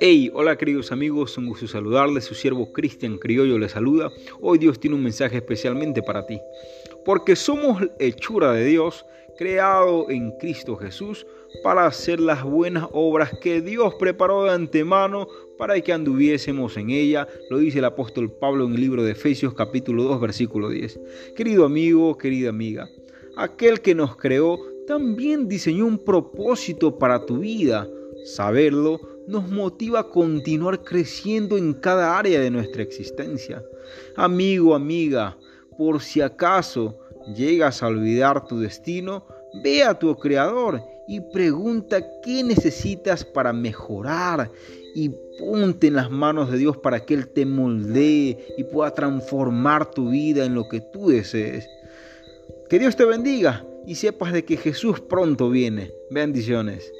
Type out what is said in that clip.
Hey, hola queridos amigos, un gusto saludarles, su siervo Cristian Criollo les saluda. Hoy Dios tiene un mensaje especialmente para ti, porque somos hechura de Dios, creado en Cristo Jesús para hacer las buenas obras que Dios preparó de antemano para que anduviésemos en ella, lo dice el apóstol Pablo en el libro de Efesios capítulo 2 versículo 10. Querido amigo, querida amiga, aquel que nos creó también diseñó un propósito para tu vida. Saberlo nos motiva a continuar creciendo en cada área de nuestra existencia. Amigo, amiga, por si acaso llegas a olvidar tu destino, ve a tu Creador y pregunta qué necesitas para mejorar y ponte en las manos de Dios para que Él te moldee y pueda transformar tu vida en lo que tú desees. Que Dios te bendiga y sepas de que Jesús pronto viene. Bendiciones.